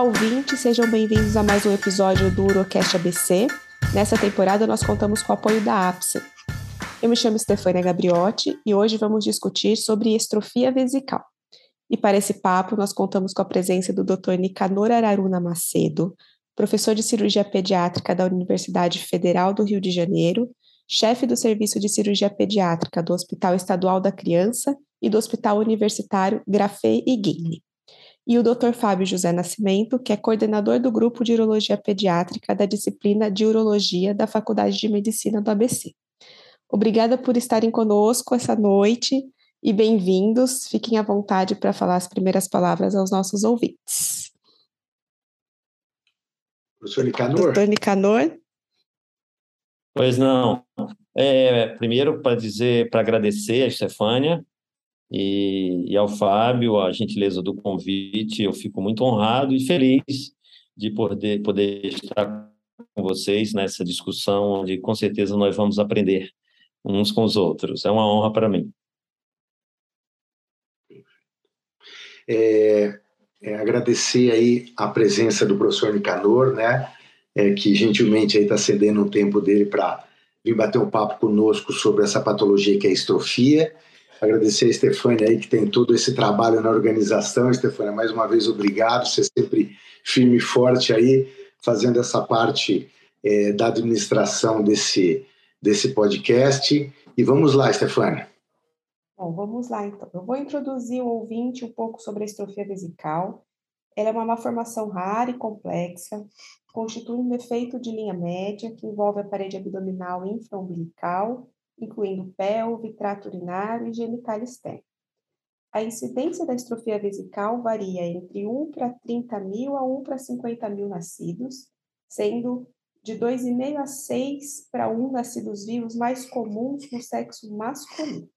Olá, ouvintes, sejam bem-vindos a mais um episódio do Urocast ABC. Nessa temporada, nós contamos com o apoio da APSA. Eu me chamo Stefania Gabriotti e hoje vamos discutir sobre estrofia vesical. E para esse papo, nós contamos com a presença do Dr. Nicanor Araruna Macedo, professor de cirurgia pediátrica da Universidade Federal do Rio de Janeiro, chefe do Serviço de Cirurgia Pediátrica do Hospital Estadual da Criança e do Hospital Universitário Grafei e Guinle e o Dr. Fábio José Nascimento, que é coordenador do grupo de urologia pediátrica da disciplina de urologia da Faculdade de Medicina do ABC. Obrigada por estarem conosco essa noite e bem-vindos. Fiquem à vontade para falar as primeiras palavras aos nossos ouvintes. Professor Nicanor. Doutor Nicanor. Pois não. É, primeiro, para dizer, para agradecer a Estefânia e, e ao Fábio a gentileza do convite. Eu fico muito honrado e feliz de poder, poder estar com vocês nessa discussão, onde com certeza nós vamos aprender uns com os outros. É uma honra para mim. É, é, agradecer aí a presença do professor Nicanor, né, é, que gentilmente está cedendo um tempo dele para vir bater um papo conosco sobre essa patologia que é a estrofia. Agradecer a Estefânia aí, que tem todo esse trabalho na organização. Estefânia, mais uma vez, obrigado. Você sempre firme e forte aí, fazendo essa parte é, da administração desse, desse podcast. E vamos lá, Estefânia. Bom, vamos lá então. Eu vou introduzir o ouvinte um pouco sobre a estrofia vesical. Ela é uma malformação rara e complexa, constitui um defeito de linha média que envolve a parede abdominal infraumbilical incluindo pelve, trato urinário e genital externo. A incidência da estrofia vesical varia entre 1 para 30 mil a 1 para 50 mil nascidos, sendo de 2,5 a 6 para 1 nascidos vivos mais comuns no sexo masculino.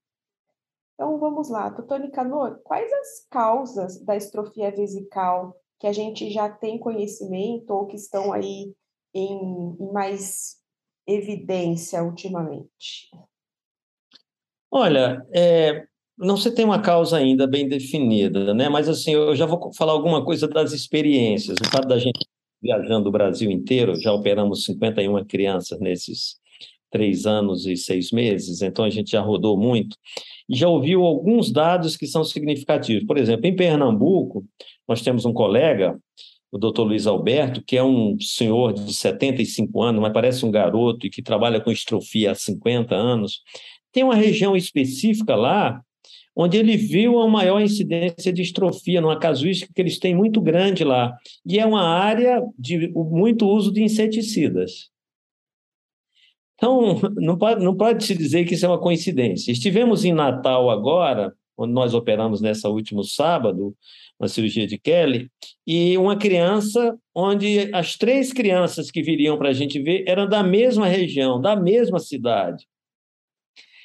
Então vamos lá, doutor Nicanor, quais as causas da estrofia vesical que a gente já tem conhecimento ou que estão aí em, em mais evidência ultimamente? Olha, é, não se tem uma causa ainda bem definida, né? Mas assim, eu já vou falar alguma coisa das experiências. O fato da gente viajando o Brasil inteiro, já operamos 51 crianças nesses três anos e seis meses, então a gente já rodou muito e já ouviu alguns dados que são significativos. Por exemplo, em Pernambuco, nós temos um colega, o doutor Luiz Alberto, que é um senhor de 75 anos, mas parece um garoto e que trabalha com estrofia há 50 anos. Tem uma região específica lá onde ele viu a maior incidência de estrofia, numa casuística que eles têm muito grande lá. E é uma área de muito uso de inseticidas. Então, não pode, não pode se dizer que isso é uma coincidência. Estivemos em Natal agora, onde nós operamos nessa último sábado, uma cirurgia de Kelly, e uma criança onde as três crianças que viriam para a gente ver eram da mesma região, da mesma cidade.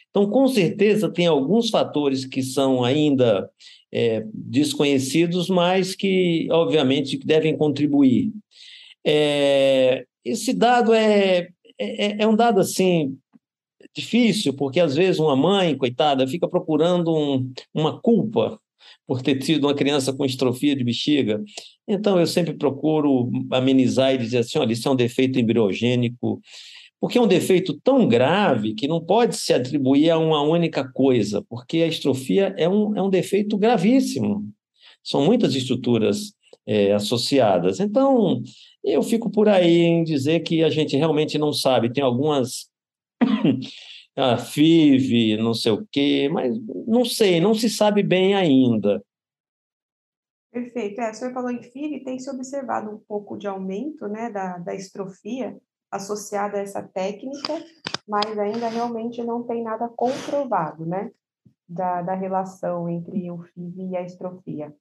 Então, com certeza, tem alguns fatores que são ainda é, desconhecidos, mas que, obviamente, devem contribuir. É, esse dado é, é, é, um dado assim difícil, porque às vezes uma mãe, coitada, fica procurando um, uma culpa por ter tido uma criança com estrofia de bexiga. Então, eu sempre procuro amenizar e dizer assim: olha, isso é um defeito embriogênico porque é um defeito tão grave que não pode se atribuir a uma única coisa, porque a estrofia é um, é um defeito gravíssimo. São muitas estruturas é, associadas. Então, eu fico por aí em dizer que a gente realmente não sabe. Tem algumas. ah, FIV, não sei o quê, mas não sei, não se sabe bem ainda. Perfeito. É, o senhor falou em FIV, tem se observado um pouco de aumento né, da, da estrofia associada a essa técnica, mas ainda realmente não tem nada comprovado, né? Da, da relação entre o FIV e a estrofia.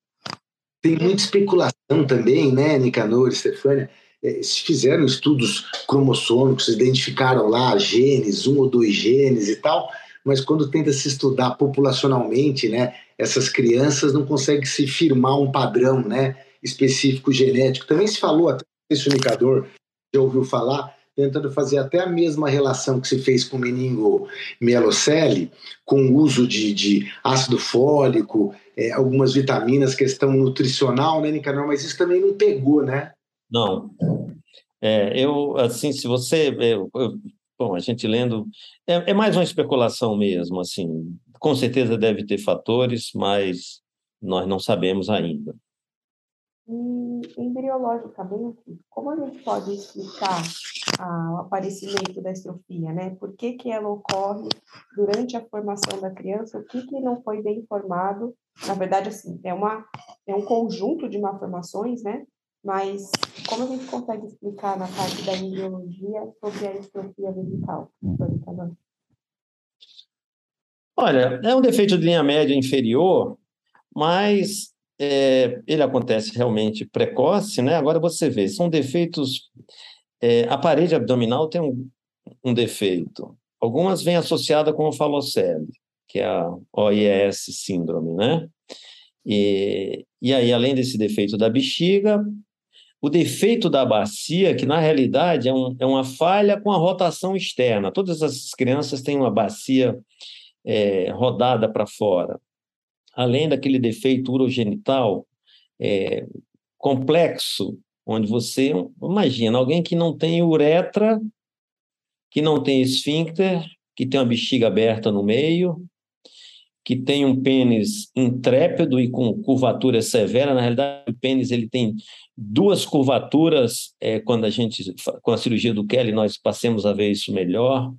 Tem muita especulação também, né, Nicanor, Stefânia? É, fizeram estudos cromossômicos, identificaram lá genes, um ou dois genes e tal, mas quando tenta se estudar populacionalmente, né, essas crianças não conseguem se firmar um padrão, né, específico genético. Também se falou até esse indicador, já ouviu falar, tentando fazer até a mesma relação que se fez com o meningo mielocele, com o uso de, de ácido fólico, é, algumas vitaminas, questão nutricional, né, Nicanor? Mas isso também não pegou, né? Não. É, eu, assim, se você. Eu, eu, bom, a gente lendo. É, é mais uma especulação mesmo, assim. Com certeza deve ter fatores, mas nós não sabemos ainda. E embriologicamente, como a gente pode explicar o aparecimento da estrofia, né? Por que, que ela ocorre durante a formação da criança? O que, que não foi bem formado? Na verdade, assim, é, uma, é um conjunto de malformações, né? Mas como a gente consegue explicar na parte da embriologia sobre a estrofia vesical? Olha, é um defeito de linha média inferior, mas é, ele acontece realmente precoce, né? Agora você vê, são defeitos. É, a parede abdominal tem um, um defeito. Algumas vêm associadas com o falocele, que é a OIS síndrome, né? E, e aí, além desse defeito da bexiga, o defeito da bacia, que na realidade é, um, é uma falha com a rotação externa. Todas essas crianças têm uma bacia é, rodada para fora além daquele defeito urogenital é, complexo, onde você imagina alguém que não tem uretra, que não tem esfíncter, que tem uma bexiga aberta no meio, que tem um pênis intrépido e com curvatura severa. Na realidade, o pênis ele tem duas curvaturas. É, quando a gente, com a cirurgia do Kelly, nós passemos a ver isso melhor.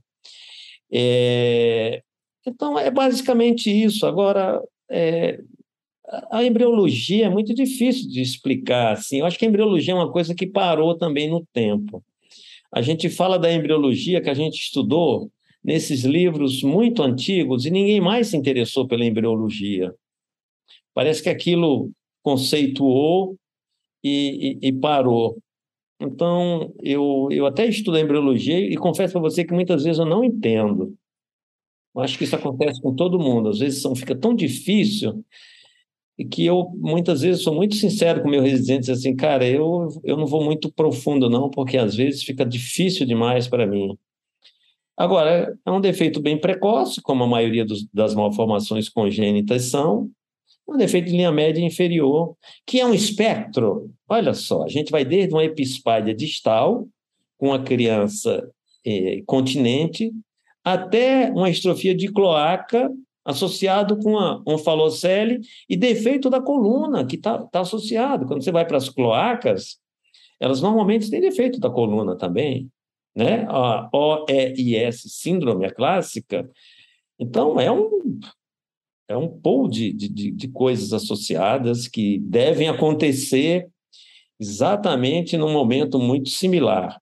É, então, é basicamente isso. Agora, é, a embriologia é muito difícil de explicar. Assim. Eu acho que a embriologia é uma coisa que parou também no tempo. A gente fala da embriologia que a gente estudou nesses livros muito antigos e ninguém mais se interessou pela embriologia. Parece que aquilo conceituou e, e, e parou. Então, eu, eu até estudo a embriologia e confesso para você que muitas vezes eu não entendo. Acho que isso acontece com todo mundo. Às vezes são, fica tão difícil que eu muitas vezes sou muito sincero com meus residentes assim, cara, eu, eu não vou muito profundo não, porque às vezes fica difícil demais para mim. Agora, é um defeito bem precoce, como a maioria dos, das malformações congênitas são, um defeito de linha média inferior, que é um espectro. Olha só, a gente vai desde uma epispádia distal, com a criança eh, continente, até uma estrofia de cloaca associado com a, um falocele e defeito da coluna, que está tá associado. Quando você vai para as cloacas, elas normalmente têm defeito da coluna também, né? A OEIS síndrome, a clássica. Então, é um, é um pool de, de, de coisas associadas que devem acontecer exatamente num momento muito similar.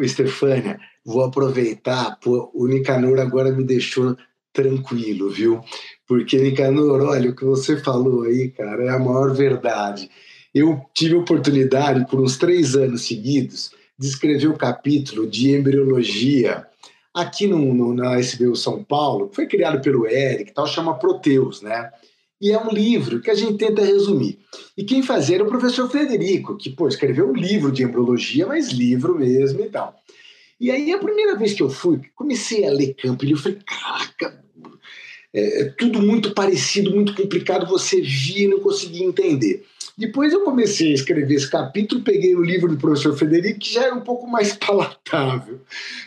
Estefânia, vou aproveitar, pô, o Nicanor agora me deixou tranquilo, viu? Porque, Nicanor, olha, o que você falou aí, cara, é a maior verdade. Eu tive oportunidade, por uns três anos seguidos, de escrever o um capítulo de embriologia aqui no, no, na SBU São Paulo, foi criado pelo Eric, tal, chama Proteus, né? E é um livro que a gente tenta resumir. E quem fazia era o professor Frederico, que pô, escreveu um livro de embriologia, mas livro mesmo e tal. E aí, a primeira vez que eu fui, comecei a ler Campbell, eu falei, caraca, é, é, tudo muito parecido, muito complicado, você via e não conseguia entender. Depois eu comecei a escrever esse capítulo, peguei o livro do professor Federico, que já era um pouco mais palatável.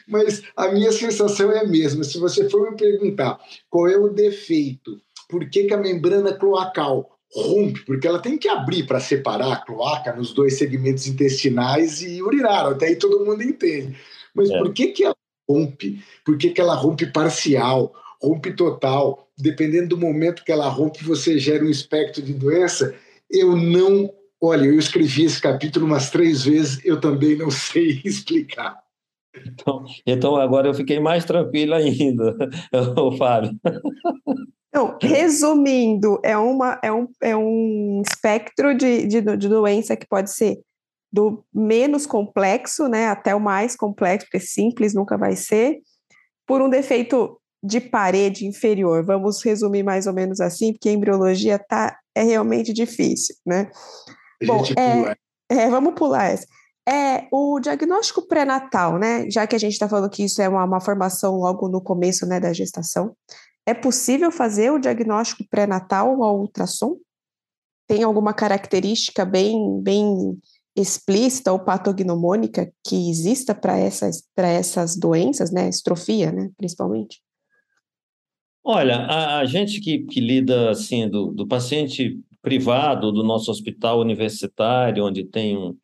Mas a minha sensação é a mesma. Se você for me perguntar qual é o defeito, por que, que a membrana cloacal rompe, porque ela tem que abrir para separar a cloaca nos dois segmentos intestinais e urinar, até aí todo mundo entende. Mas é. por que, que ela rompe? Por que, que ela rompe parcial, rompe total? Dependendo do momento que ela rompe, você gera um espectro de doença. Eu não. Olha, eu escrevi esse capítulo umas três vezes, eu também não sei explicar. Então, então agora eu fiquei mais tranquilo ainda, o Fábio. Então, resumindo, é, uma, é, um, é um espectro de, de, de doença que pode ser do menos complexo, né, até o mais complexo, porque simples nunca vai ser, por um defeito de parede inferior. Vamos resumir mais ou menos assim, porque a embriologia tá, é realmente difícil, né? Bom, é, é, vamos pular essa. É, o diagnóstico pré-natal, né? Já que a gente está falando que isso é uma, uma, formação logo no começo né, da gestação, é possível fazer o diagnóstico pré-natal ao ultrassom? Tem alguma característica bem, bem explícita ou patognomônica que exista para essas, essas doenças, né? Estrofia, né? Principalmente? Olha, a, a gente que, que lida assim do, do paciente privado do nosso hospital universitário, onde tem um,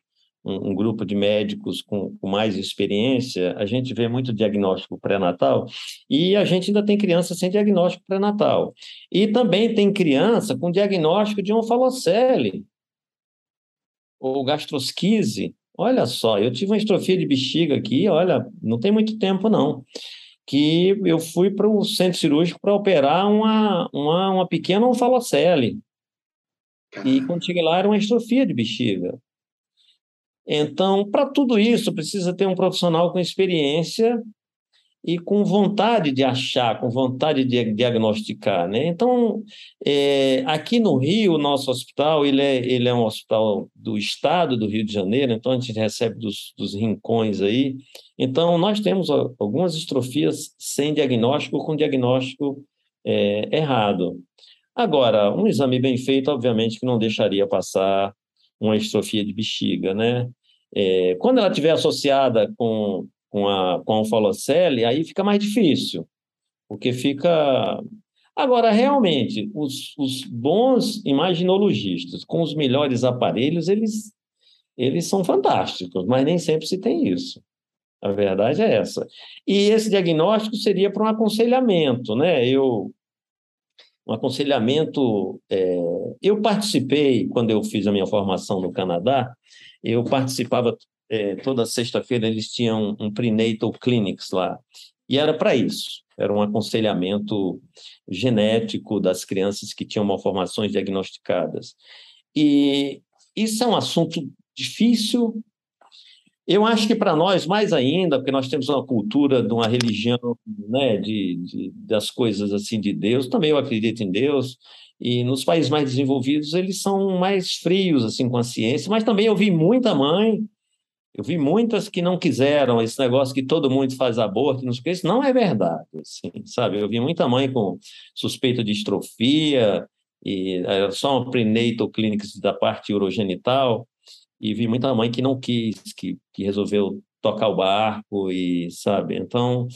um, um grupo de médicos com, com, mais experiência, a gente vê muito diagnóstico pré-natal e a gente ainda tem criança sem diagnóstico pré-natal. E também tem criança com diagnóstico de onfalocele ou gastrosquise. Olha só, eu tive uma estrofia de bexiga aqui, olha, não tem muito tempo não, que eu fui para o centro cirúrgico para operar uma, uma, uma pequena onfalocele. E quando cheguei lá, era uma estrofia de bexiga. Então, para tudo isso, precisa ter um profissional com experiência e com vontade de achar, com vontade de diagnosticar, né? Então, é, aqui no Rio, o nosso hospital, ele é, ele é um hospital do estado do Rio de Janeiro, então a gente recebe dos, dos rincões aí. Então, nós temos algumas estrofias sem diagnóstico com diagnóstico é, errado. Agora, um exame bem feito, obviamente, que não deixaria passar uma estrofia de bexiga, né? É, quando ela estiver associada com, com, a, com a onfolocele, aí fica mais difícil, porque fica... Agora, realmente, os, os bons imaginologistas, com os melhores aparelhos, eles, eles são fantásticos, mas nem sempre se tem isso. A verdade é essa. E esse diagnóstico seria para um aconselhamento, né? Eu, um aconselhamento. É, eu participei, quando eu fiz a minha formação no Canadá, eu participava é, toda sexta-feira, eles tinham um prenatal clinics lá, e era para isso, era um aconselhamento genético das crianças que tinham malformações diagnosticadas. E isso é um assunto difícil. Eu acho que para nós, mais ainda, porque nós temos uma cultura de uma religião, né, de, de, das coisas assim de Deus, também eu acredito em Deus, e nos países mais desenvolvidos, eles são mais frios assim com a ciência, mas também eu vi muita mãe, eu vi muitas que não quiseram esse negócio que todo mundo faz aborto, não sei o que, isso não é verdade, assim, sabe? Eu vi muita mãe com suspeita de estrofia, e era só um prenatal clinics da parte urogenital, e vi muita mãe que não quis, que, que resolveu tocar o barco e, sabe? Então,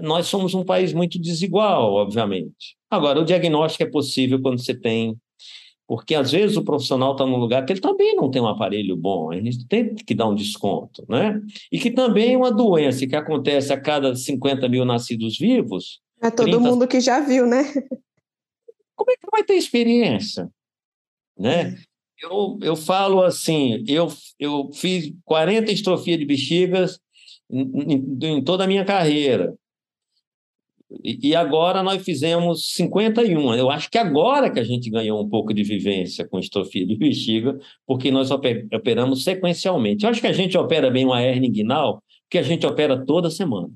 nós somos um país muito desigual, obviamente. Agora, o diagnóstico é possível quando você tem. Porque às vezes o profissional está num lugar que ele também não tem um aparelho bom, a gente tem que dar um desconto, né? E que também é uma doença que acontece a cada 50 mil nascidos vivos. É todo 30... mundo que já viu, né? Como é que vai ter experiência? Né? Eu, eu falo assim, eu, eu fiz 40 estrofias de bexigas em, em, em toda a minha carreira. E agora nós fizemos 51. Eu acho que agora que a gente ganhou um pouco de vivência com estrofia de bexiga, porque nós operamos sequencialmente. Eu acho que a gente opera bem uma hernia inguinal, porque a gente opera toda semana.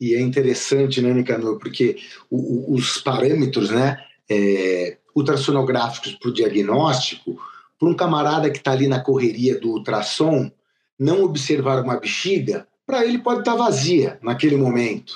E é interessante, né, Nicanor, porque os parâmetros né, é, ultrassonográficos para o diagnóstico, para um camarada que está ali na correria do ultrassom, não observar uma bexiga, para ele pode estar tá vazia naquele momento.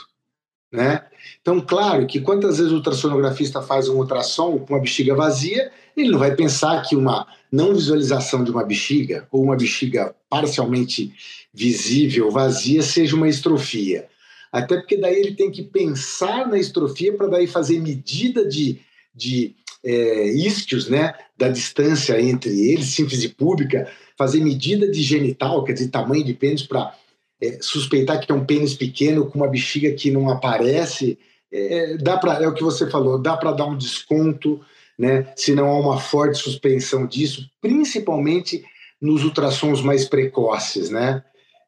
Né? Então, claro que quantas vezes o ultrassonografista faz um ultrassom com uma bexiga vazia, ele não vai pensar que uma não visualização de uma bexiga ou uma bexiga parcialmente visível, vazia, seja uma estrofia. Até porque daí ele tem que pensar na estrofia para daí fazer medida de, de é, isquios, né, da distância entre eles, síntese pública, fazer medida de genital, quer dizer, tamanho de pênis para é, suspeitar que é um pênis pequeno com uma bexiga que não aparece, é, dá para é o que você falou, dá para dar um desconto, né? Se não há uma forte suspensão disso, principalmente nos ultrassons mais precoces, né?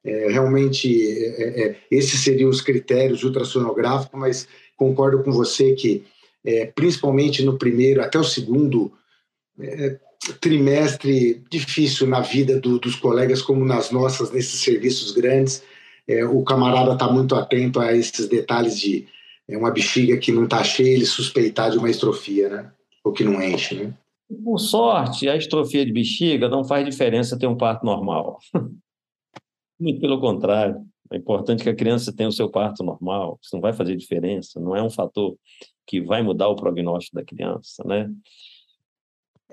É, realmente, é, é, é, esses seriam os critérios ultrassonográficos, mas concordo com você que, principalmente no primeiro até o segundo trimestre difícil na vida do, dos colegas, como nas nossas, nesses serviços grandes. É, o camarada está muito atento a esses detalhes de é, uma bexiga que não está cheia, ele suspeitar de uma estrofia, né? Ou que não enche, né? Por sorte, a estrofia de bexiga não faz diferença ter um parto normal. Muito pelo contrário. É importante que a criança tenha o seu parto normal. Isso não vai fazer diferença. Não é um fator que vai mudar o prognóstico da criança, né?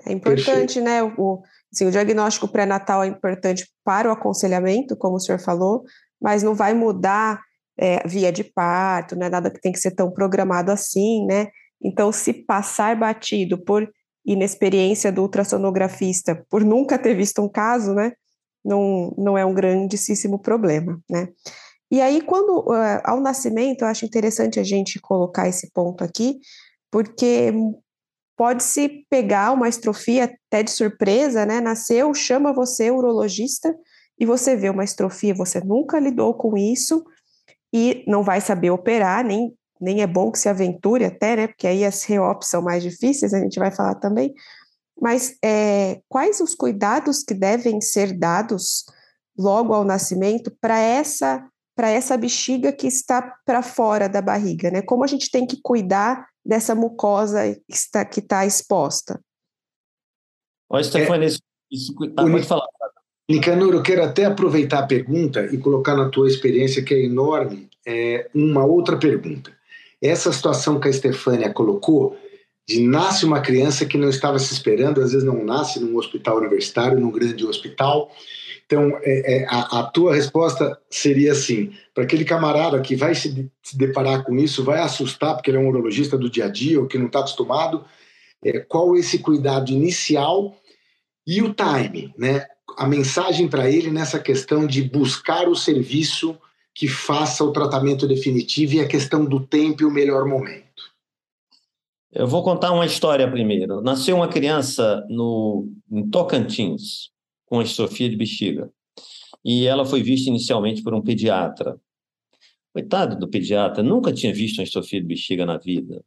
É importante, né? O, assim, o diagnóstico pré-natal é importante para o aconselhamento, como o senhor falou, mas não vai mudar é, via de parto, não é nada que tem que ser tão programado assim, né? Então, se passar batido por inexperiência do ultrassonografista, por nunca ter visto um caso, né? Não, não é um grandíssimo problema, né? E aí, quando uh, ao nascimento, eu acho interessante a gente colocar esse ponto aqui, porque pode-se pegar uma estrofia até de surpresa, né? Nasceu, chama você, urologista, e você vê uma estrofia, você nunca lidou com isso e não vai saber operar, nem, nem é bom que se aventure até, né? Porque aí as reops são mais difíceis, a gente vai falar também. Mas é, quais os cuidados que devem ser dados logo ao nascimento para essa para essa bexiga que está para fora da barriga, né? Como a gente tem que cuidar dessa mucosa que está, que está exposta? Olha, Stefania, é, isso, ah, pode falar. Nicanor, eu quero até aproveitar a pergunta e colocar na tua experiência, que é enorme, é, uma outra pergunta. Essa situação que a Stefânia colocou, de nasce uma criança que não estava se esperando, às vezes não nasce num hospital universitário, num grande hospital, então, é, é, a, a, tua resposta seria assim: para aquele camarada que vai se, se, deparar com isso, vai assustar, porque ele é um urologista do dia a dia ou que não está acostumado, é, qual esse cuidado inicial e o time, né? A mensagem para ele nessa questão de buscar o serviço que faça o tratamento definitivo e a questão do tempo e o melhor momento. Eu vou contar uma história primeiro. Nasceu uma criança no, em Tocantins, com estrofia de bexiga. E ela foi vista inicialmente por um pediatra. Coitado do pediatra, nunca tinha visto uma estrofia de bexiga na vida.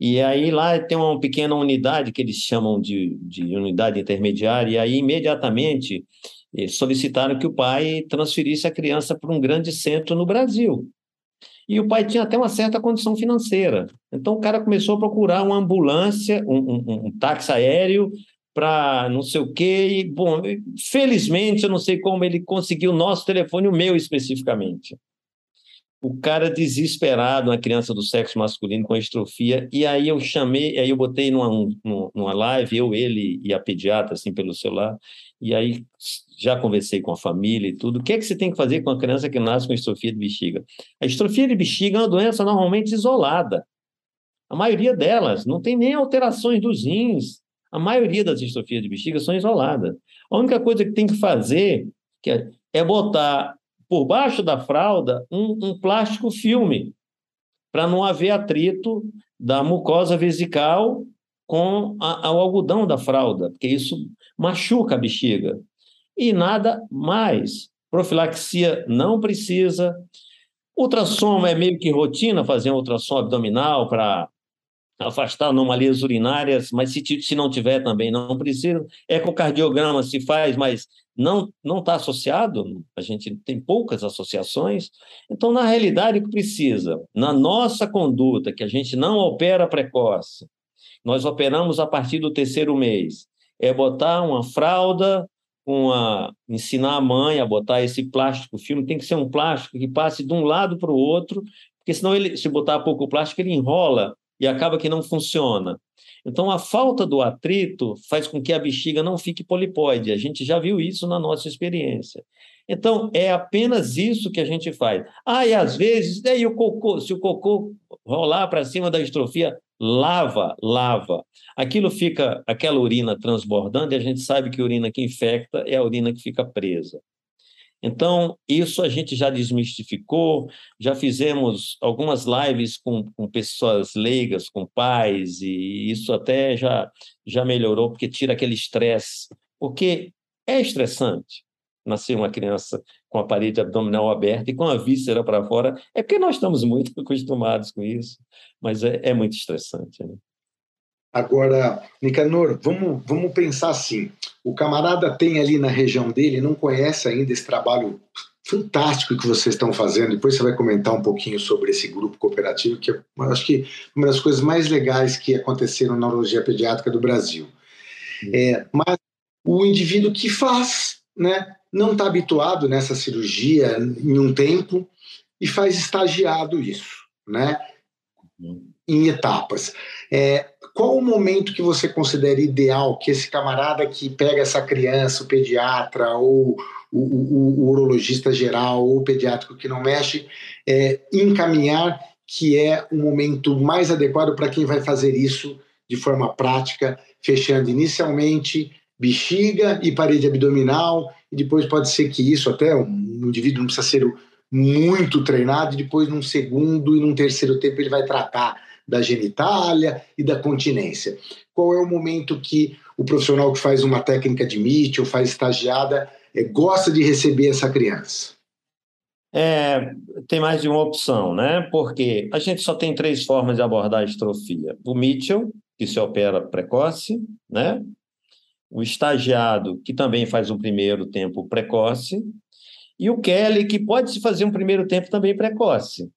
E aí lá tem uma pequena unidade que eles chamam de, de unidade intermediária, e aí imediatamente solicitaram que o pai transferisse a criança para um grande centro no Brasil. E o pai tinha até uma certa condição financeira. Então o cara começou a procurar uma ambulância, um, um, um táxi aéreo para não sei o quê. E, bom, felizmente, eu não sei como ele conseguiu o nosso telefone, o meu especificamente. O cara desesperado, uma criança do sexo masculino com estrofia, e aí eu chamei, aí eu botei numa, numa live, eu, ele e a pediatra, assim, pelo celular, e aí já conversei com a família e tudo. O que é que você tem que fazer com a criança que nasce com estrofia de bexiga? A estrofia de bexiga é uma doença normalmente isolada. A maioria delas não tem nem alterações dos rins, a maioria das distrofias de bexiga são isoladas. A única coisa que tem que fazer é, é botar por baixo da fralda um, um plástico filme, para não haver atrito da mucosa vesical com a, o algodão da fralda, porque isso machuca a bexiga. E nada mais. Profilaxia não precisa. Ultrassom é meio que rotina fazer um ultrassom abdominal para afastar anomalias urinárias, mas se, se não tiver também não precisa. Ecocardiograma se faz, mas não não está associado. A gente tem poucas associações. Então, na realidade, o que precisa? Na nossa conduta, que a gente não opera precoce, nós operamos a partir do terceiro mês. É botar uma fralda, uma, ensinar a mãe a botar esse plástico filme, tem que ser um plástico que passe de um lado para o outro, porque senão ele, se botar pouco plástico, ele enrola e acaba que não funciona. Então, a falta do atrito faz com que a bexiga não fique polipóide. A gente já viu isso na nossa experiência. Então, é apenas isso que a gente faz. Ah, e às vezes, daí o cocô, se o cocô rolar para cima da estrofia, lava, lava. Aquilo fica, aquela urina transbordando, e a gente sabe que a urina que infecta é a urina que fica presa. Então, isso a gente já desmistificou, já fizemos algumas lives com, com pessoas leigas, com pais, e isso até já, já melhorou, porque tira aquele estresse. Porque é estressante nascer uma criança com a parede abdominal aberta e com a víscera para fora, é porque nós estamos muito acostumados com isso, mas é, é muito estressante. Né? Agora, Nicanor, vamos, vamos pensar assim: o camarada tem ali na região dele, não conhece ainda esse trabalho fantástico que vocês estão fazendo. Depois você vai comentar um pouquinho sobre esse grupo cooperativo, que é, acho que uma das coisas mais legais que aconteceram na urologia pediátrica do Brasil. É, mas o indivíduo que faz, né, não está habituado nessa cirurgia em um tempo e faz estagiado isso, né, uhum. em etapas. É, qual o momento que você considera ideal que esse camarada que pega essa criança, o pediatra ou o, o, o urologista geral ou o pediátrico que não mexe, é, encaminhar que é o momento mais adequado para quem vai fazer isso de forma prática, fechando inicialmente bexiga e parede abdominal, e depois pode ser que isso até um indivíduo não precisa ser muito treinado, e depois num segundo e num terceiro tempo ele vai tratar da genitália e da continência. Qual é o momento que o profissional que faz uma técnica de MIT ou faz estagiada é, gosta de receber essa criança? É, tem mais de uma opção, né? Porque a gente só tem três formas de abordar a estrofia. O Mitchell, que se opera precoce, né? o estagiado, que também faz um primeiro tempo precoce, e o Kelly, que pode se fazer um primeiro tempo também precoce.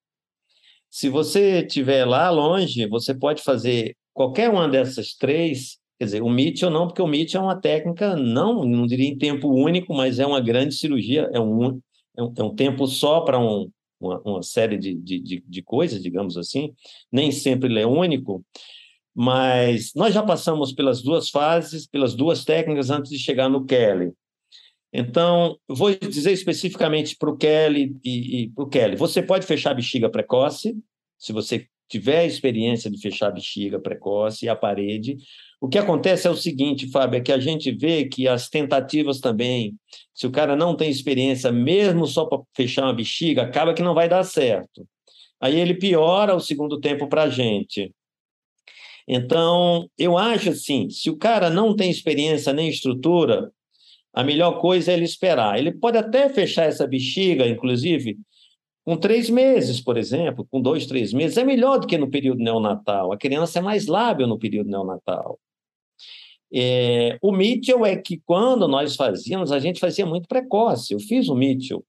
Se você estiver lá longe, você pode fazer qualquer uma dessas três. Quer dizer, o Mitchell não, porque o Mitchell é uma técnica, não, não diria em tempo único, mas é uma grande cirurgia, é um, é um, é um tempo só para um, uma, uma, série de, de, de, coisas, digamos assim. Nem sempre ele é único, mas nós já passamos pelas duas fases, pelas duas técnicas antes de chegar no Kelly. Então, vou dizer especificamente para o Kelly e, e para o Kelly. Você pode fechar a bexiga precoce, se você tiver experiência de fechar a bexiga precoce e a parede. O que acontece é o seguinte, Fábio, é que a gente vê que as tentativas também, se o cara não tem experiência, mesmo só para fechar uma bexiga, acaba que não vai dar certo. Aí ele piora o segundo tempo para a gente. Então, eu acho assim, se o cara não tem experiência nem estrutura, a melhor coisa é ele esperar. Ele pode até fechar essa bexiga, inclusive, com três meses, por exemplo, com dois, três meses. É melhor do que no período neonatal. A criança é mais lábil no período neonatal. É, o Mitchell é que quando nós fazíamos, a gente fazia muito precoce. Eu fiz o Mitchell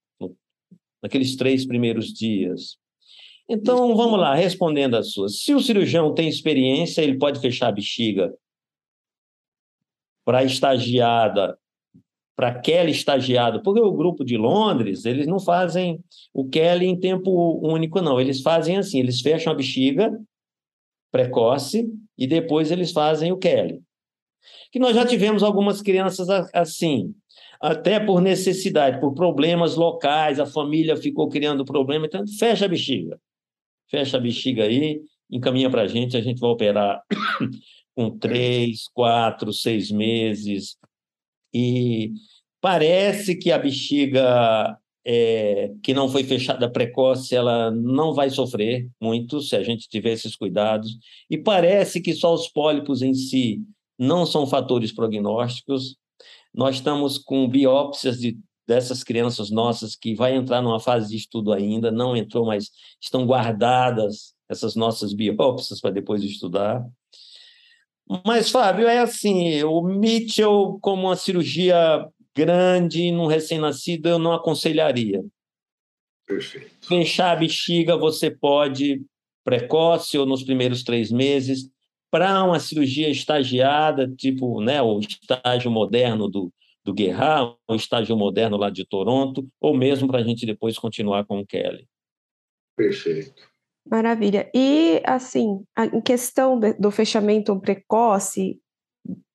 naqueles três primeiros dias. Então, vamos lá, respondendo às suas. Se o cirurgião tem experiência, ele pode fechar a bexiga para estagiada, para aquela estagiada, porque o grupo de Londres, eles não fazem o Kelly em tempo único, não. Eles fazem assim, eles fecham a bexiga precoce e depois eles fazem o Kelly. Que nós já tivemos algumas crianças assim, até por necessidade, por problemas locais, a família ficou criando problema, então fecha a bexiga fecha a bexiga aí, encaminha para a gente, a gente vai operar com três, quatro, seis meses. E parece que a bexiga é, que não foi fechada precoce, ela não vai sofrer muito se a gente tiver esses cuidados. E parece que só os pólipos em si não são fatores prognósticos. Nós estamos com biópsias de dessas crianças nossas que vai entrar numa fase de estudo ainda, não entrou, mas estão guardadas essas nossas biópsias para depois estudar. Mas, Fábio, é assim, o Mitchell, como uma cirurgia grande num recém-nascido, eu não aconselharia. Perfeito. Fechar a bexiga você pode precoce ou nos primeiros três meses. Para uma cirurgia estagiada, tipo né, o estágio moderno do, do Guerra, o estágio moderno lá de Toronto, ou mesmo para a gente depois continuar com o Kelly. Perfeito. Maravilha. E, assim, em questão do fechamento precoce,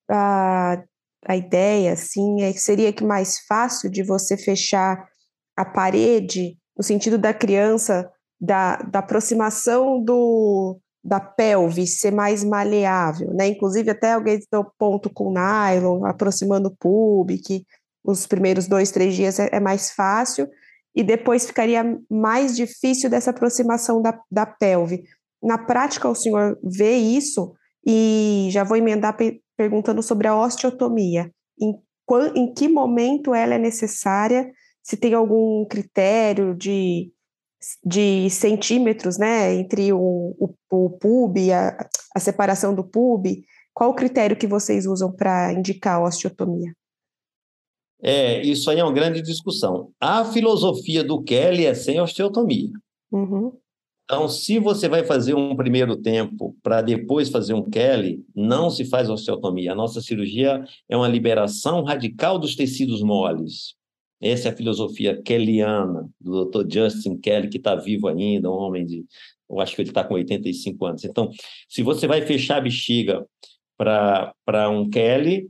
a, a ideia, assim, é que seria que mais fácil de você fechar a parede, no sentido da criança, da, da aproximação do, da pelve ser mais maleável, né? Inclusive até alguém deu ponto com nylon, aproximando o pub, que os primeiros dois, três dias é, é, mais fácil, e depois ficaria mais difícil dessa aproximação da, da pelve. Na prática, o senhor vê isso, e já vou emendar pe perguntando sobre a osteotomia. Em, em que momento ela é necessária? Se tem algum critério de de centímetros, né, entre o, o, o pub, a, a separação do pub, qual o critério que vocês usam para indicar a osteotomia? É, isso aí é uma grande discussão. A filosofia do Kelly é sem osteotomia. Uhum. Então, se você vai fazer um primeiro tempo para depois fazer um Kelly, não se faz osteotomia. A nossa cirurgia é uma liberação radical dos tecidos moles. Essa é a filosofia kellyana do Dr. Justin Kelly, que está vivo ainda, um homem de. Eu acho que ele está com 85 anos. Então, se você vai fechar a bexiga para um Kelly,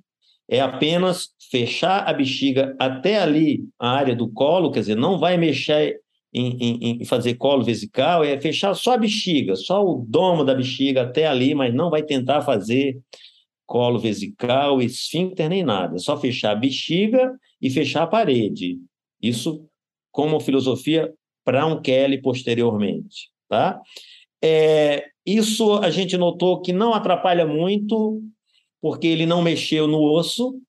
é apenas fechar a bexiga até ali, a área do colo, quer dizer, não vai mexer em, em, em, fazer colo vesical, é fechar só a bexiga, só o domo da bexiga até ali, mas não vai tentar fazer colo vesical, esfíncter, nem nada. É só fechar a bexiga e fechar a parede. Isso como filosofia para um Kelly posteriormente, tá? É, isso a gente notou que não atrapalha muito, porque ele não mexeu no osso,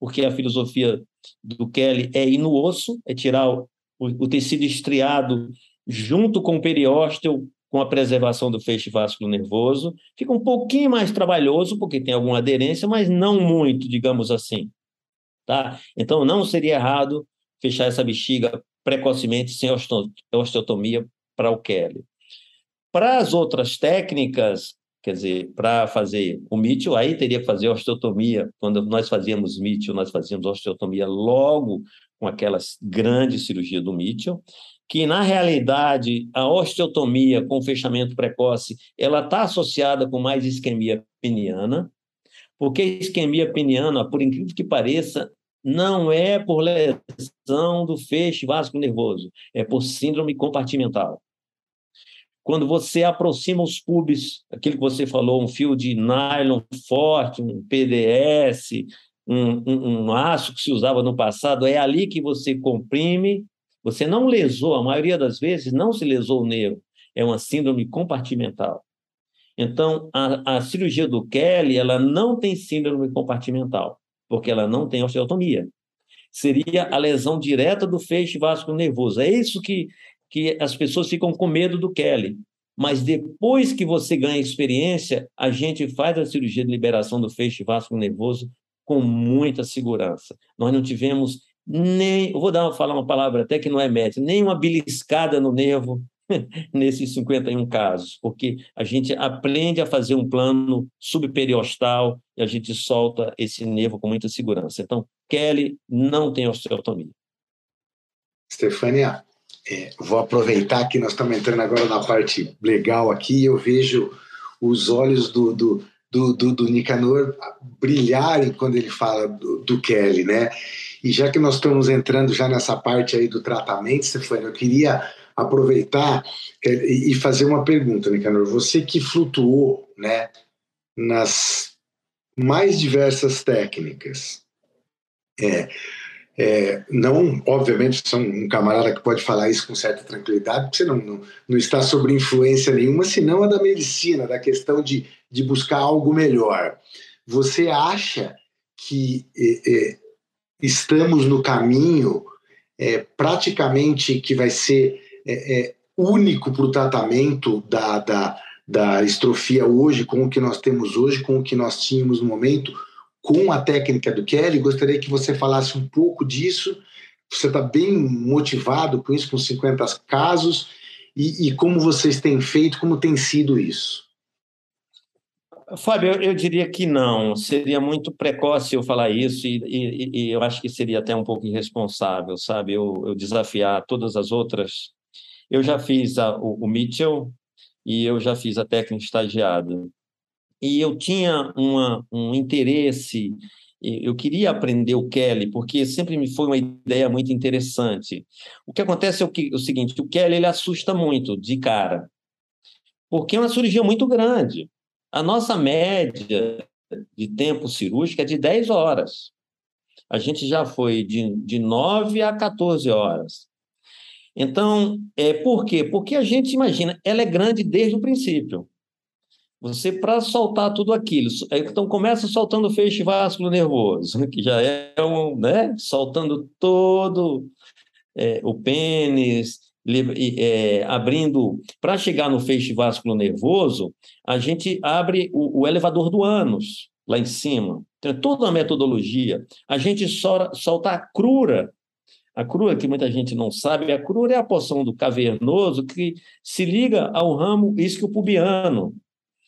porque a filosofia do Kelly é ir no osso, é tirar o, o tecido estriado junto com o periósteo, com a preservação do feixe vasculo nervoso. Fica um pouquinho mais trabalhoso, porque tem alguma aderência, mas não muito, digamos assim. Tá? Então, não seria errado fechar essa bexiga precocemente, sem osteotomia, para o Kelly. Para as outras técnicas, quer dizer, para fazer o Mitchell, aí teria que fazer osteotomia. Quando nós fazíamos Mitchell, nós fazíamos osteotomia logo com aquelas grandes cirurgias do Mitchell, que na realidade a osteotomia com fechamento precoce, ela está associada com mais isquemia peniana, porque isquemia peniana, por incrível que pareça, não é por lesão do feixe vasco nervoso, é por síndrome compartimental. Quando você aproxima os pubs, aquilo que você falou, um fio de nylon forte, um PDS, um, um, um aço que se usava no passado, é ali que você comprime. Você não lesou, a maioria das vezes não se lesou o nervo, é uma síndrome compartimental. Então, a, a cirurgia do Kelly, ela não tem síndrome compartimental, porque ela não tem osteotomia. Seria a lesão direta do feixe vasco nervoso. É isso que que as pessoas ficam com medo do Kelly. Mas depois que você ganha experiência, a gente faz a cirurgia de liberação do feixe vasco nervoso com muita segurança. Nós não tivemos nem, vou dar, falar uma palavra até que não é médica, nem uma beliscada no nervo nesses 51 casos, porque a gente aprende a fazer um plano subperiostal e a gente solta esse nervo com muita segurança. Então, Kelly não tem osteotomia. Stefania, é, vou aproveitar que nós estamos entrando agora na parte legal aqui eu vejo os olhos do, do, do, do, do Nicanor brilharem quando ele fala do, do, Kelly, né? E já que nós estamos entrando já nessa parte aí do tratamento, Stefano, eu queria aproveitar e fazer uma pergunta, Nicanor. Você que flutuou, né, nas mais diversas técnicas, é, é, não, obviamente, são um camarada que pode falar isso com certa tranquilidade, porque você não, não, não está sob influência nenhuma, senão a da medicina, da questão de, de buscar algo melhor. Você acha que é, é, estamos no caminho é, praticamente que vai ser é, é, único para o tratamento da, da, da estrofia hoje, com o que nós temos hoje, com o que nós tínhamos no momento? Com a técnica do Kelly. Gostaria que você falasse um pouco disso. Você está bem motivado com isso, com 50 casos, e, e, como vocês têm feito, como tem sido isso? Fábio, eu, eu diria que não. Seria muito precoce eu falar isso, e, e, e eu acho que seria até um pouco irresponsável, sabe? Eu, eu desafiar todas as outras. Eu já fiz a, o, o Mitchell e eu já fiz a técnica estagiada e eu tinha uma, um interesse, eu queria aprender o Kelly, porque sempre me foi uma ideia muito interessante. O que acontece é o, que, o seguinte, o Kelly ele assusta muito de cara, porque é uma cirurgia muito grande. A nossa média de tempo cirúrgico é de 10 horas. A gente já foi de, de 9 a 14 horas. Então, é, por quê? Porque a gente imagina, ela é grande desde o princípio. Você, para soltar tudo aquilo, então começa soltando o feixe vasculo nervoso, que já é um, né, soltando todo é, o pênis, é, abrindo, para chegar no feixe vasculo nervoso, a gente abre o, o elevador do ânus, lá em cima. Tem toda a metodologia. A gente solta a crura A crura, que muita gente não sabe, a crura é a porção do cavernoso que se liga ao ramo isquiopubiano.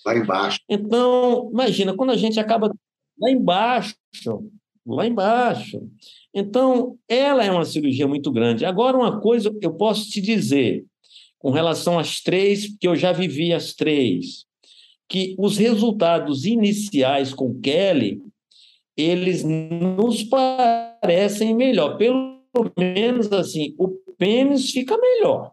Lá embaixo. Então, imagina, quando a gente acaba lá embaixo, lá embaixo. Então, ela é uma cirurgia muito grande. Agora, uma coisa eu posso te dizer, com relação às três, que eu já vivi as três, que os resultados iniciais com Kelly, eles nos parecem melhor. Pelo menos assim, o pênis fica melhor.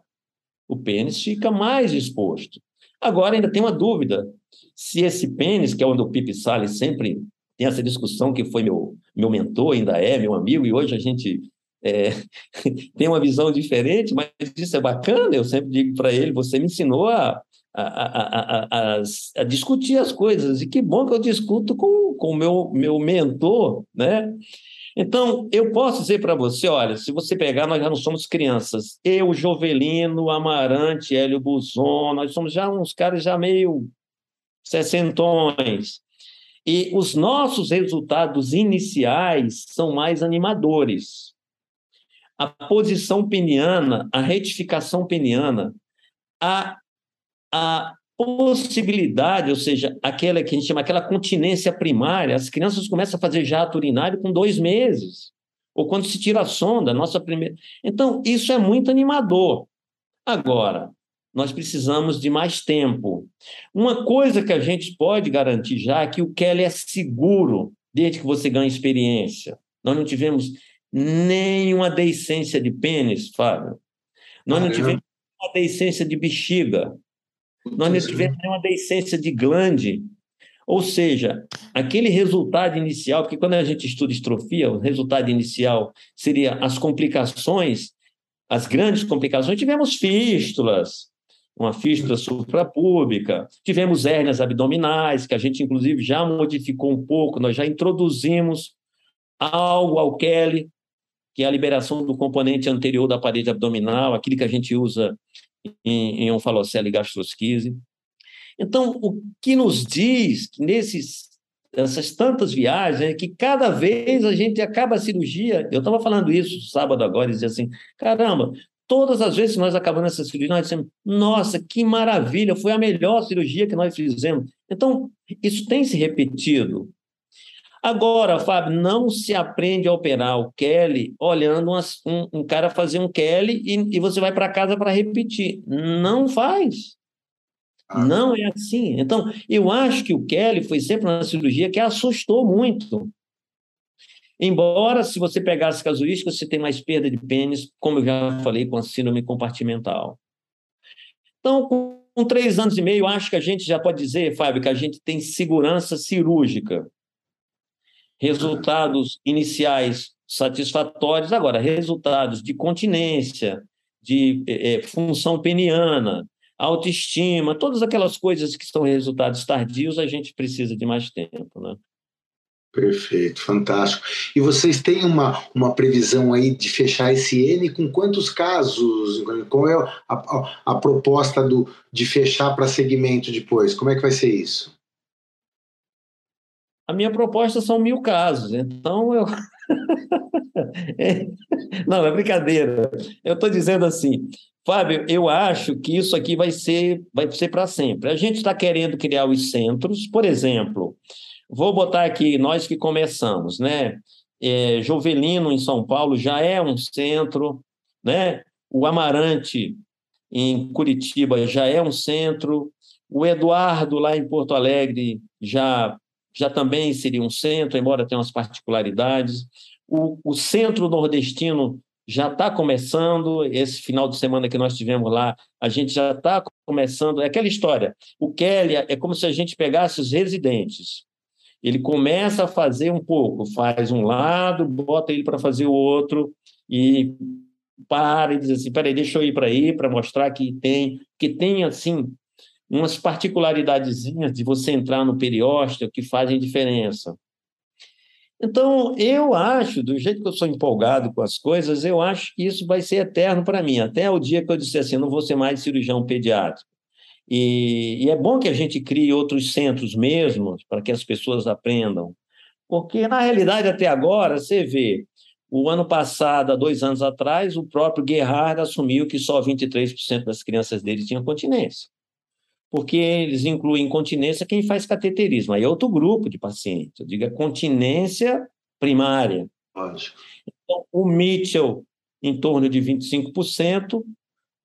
O pênis fica mais exposto. Agora, ainda tem uma dúvida. Se esse pênis, que é onde o Pipe Salles sempre tem essa discussão, que foi meu, meu mentor, ainda é meu amigo, e hoje a gente é, tem uma visão diferente, mas isso é bacana. Eu sempre digo para ele: você me ensinou a, a, a, a, discutir as coisas, e que bom que eu discuto com o meu, meu mentor, né? Então, eu posso dizer para você, olha, se você pegar, nós já não somos crianças. Eu, Jovelino, Amarante, Hélio Buzon, nós somos já uns caras já meio sessentões. E os nossos resultados iniciais são mais animadores. A posição peniana, a retificação peniana, a, a possibilidade, ou seja, aquela que a gente chama aquela continência primária, as crianças começam a fazer jato urinário com dois meses, ou quando se tira a sonda, nossa primeira. Então, isso é muito animador. Agora, nós precisamos de mais tempo. Uma coisa que a gente pode garantir já é que o Kelly é seguro desde que você ganhe experiência. Nós não tivemos nenhuma deiscência de pênis, Fábio. Nós não tivemos uma deiscência de bexiga. Nós não tivemos nenhuma deiscência de glande. Ou seja, aquele resultado inicial, porque quando a gente estuda estrofia, o resultado inicial seria as complicações, as grandes complicações. Tivemos fístulas, uma fístula suprapúbica, tivemos hérnias abdominais, que a gente inclusive já modificou um pouco, nós já introduzimos algo ao Kelly, que é a liberação do componente anterior da parede abdominal, aquele que a gente usa em, em onfalocele e gastrosquise. Então, o que nos diz que nesses essas tantas viagens, é que cada vez a gente acaba a cirurgia. Eu estava falando isso sábado agora e dizia assim: caramba, todas as vezes que nós acabamos essa cirurgia, nós dizemos: nossa, que maravilha, foi a melhor cirurgia que nós fizemos. Então, isso tem se repetido. Agora, Fábio, não se aprende a operar o Kelly olhando um, um cara fazer um Kelly e, e você vai para casa para repetir. Não faz. Ah. Não é assim. Então, eu acho que o Kelly foi sempre uma cirurgia que assustou muito. Embora, se você pegar as casuísticas, você tem mais perda de pênis, como eu já falei, com a síndrome compartimental. Então, com três anos e meio, acho que a gente já pode dizer, Fábio, que a gente tem segurança cirúrgica resultados iniciais satisfatórios, agora, resultados de continência, de é, função peniana, autoestima, todas aquelas coisas que são resultados tardios, a gente precisa de mais tempo, né? Perfeito, fantástico. E vocês têm uma, uma previsão aí de fechar esse N com quantos casos? Qual é a, a, a proposta do, de fechar para segmento depois? Como é que vai ser isso? A minha proposta são mil casos, então eu. Não, é brincadeira. Eu estou dizendo assim, Fábio, eu acho que isso aqui vai ser, vai ser para sempre. A gente está querendo criar os centros, por exemplo, vou botar aqui, nós que começamos, né? É, Jovelino, em São Paulo, já é um centro, né? O Amarante, em Curitiba, já é um centro. O Eduardo, lá em Porto Alegre, já já também seria um centro, embora tenha umas particularidades. O, o centro nordestino já está começando, esse final de semana que nós tivemos lá, a gente já está começando. É aquela história: o Kelly é como se a gente pegasse os residentes. Ele começa a fazer um pouco, faz um lado, bota ele para fazer o outro, e para e diz assim: peraí, deixa eu ir para aí para mostrar que tem, que tem assim umas particularidadezinhas de você entrar no periósteo que fazem diferença. Então, eu acho, do jeito que eu sou empolgado com as coisas, eu acho que isso vai ser eterno para mim, até o dia que eu disser assim, não vou ser mais cirurgião pediátrico. E, e é bom que a gente crie outros centros mesmo, para que as pessoas aprendam. Porque, na realidade, até agora, você vê, O ano passado, há dois anos atrás, o próprio Gerhard assumiu que só 23% das crianças dele tinham continência. Porque eles incluem continência quem faz cateterismo. Aí é outro grupo de pacientes. Eu digo é continência primária. Lógico. Então, o Mitchell, em torno de 25%,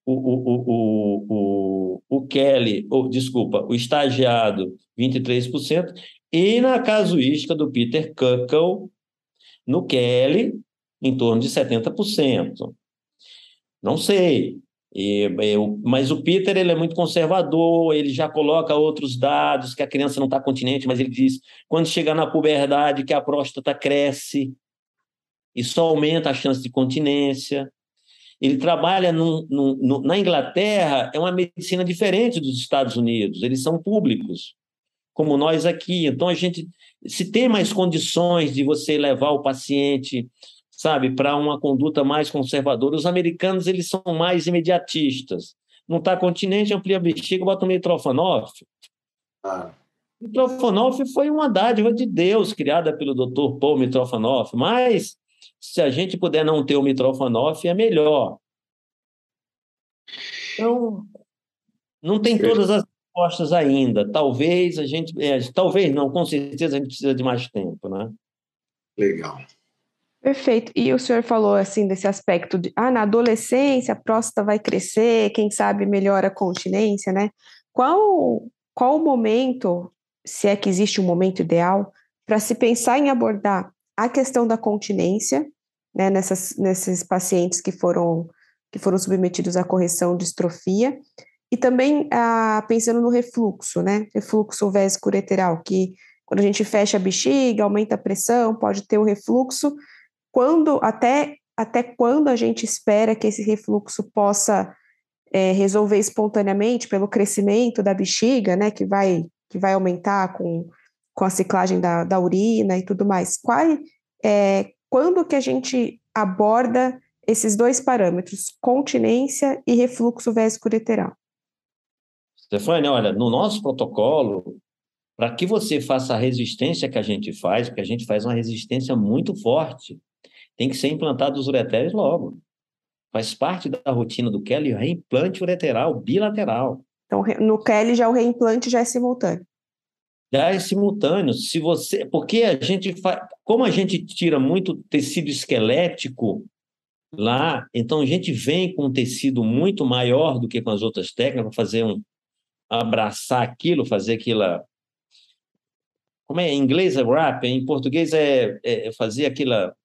o, o, o, o, o Kelly, ou, desculpa, o estagiado, 23%, e na casuística do Peter Kuckel, no Kelly, em torno de 70%. Não sei, eu, mas o Peter ele é muito conservador, ele já coloca outros dados, que a criança não está continente, mas ele diz, quando chegar na puberdade, que a próstata cresce, isso aumenta a chance de continência. Ele trabalha no, no, na Inglaterra, é uma medicina diferente dos Estados Unidos, eles são públicos, como nós aqui. Então, a gente, se tem mais condições de você levar o paciente, sabe, para uma conduta mais conservadora, os americanos, eles são mais imediatistas. Não está continente, amplia a bexiga, bota um mitrofanof. Ah. Mitrofanof foi uma dádiva de Deus criada pelo Dr. Paul Mitrofanoff, mas se a gente puder não ter o Mitrofanoff, é melhor. Então, não tem todas as respostas ainda. Talvez a gente. É, talvez não, com certeza a gente precisa de mais tempo, né? Legal. Perfeito. E o senhor falou assim desse aspecto de ah, na adolescência a próstata vai crescer, quem sabe melhora a continência, né? Qual qual o momento, se é que existe um momento ideal, para se pensar em abordar a questão da continência, né, nessas, nesses pacientes que foram, que foram submetidos à correção de estrofia, e também ah, pensando no refluxo, né, refluxo vésico-ureteral, que quando a gente fecha a bexiga, aumenta a pressão, pode ter o refluxo, quando, até, até quando a gente espera que esse refluxo possa é, resolver espontaneamente pelo crescimento da bexiga, né, que vai, que vai aumentar com com a ciclagem da, da urina e tudo mais. Qual, é, quando que a gente aborda esses dois parâmetros, continência e refluxo vésico-ureteral? Stefania, olha, no nosso protocolo, para que você faça a resistência que a gente faz, porque a gente faz uma resistência muito forte, tem que ser implantado os ureteres logo. Faz parte da rotina do Kelly o reimplante ureteral bilateral. Então, no Kelly já o reimplante já é simultâneo já é simultâneo. Se você, porque a gente faz, como a gente tira muito tecido esquelético lá, então a gente vem com um tecido muito maior do que com as outras técnicas para fazer um abraçar aquilo, fazer aquela como é em inglês é wrap, em português é, é fazer aquela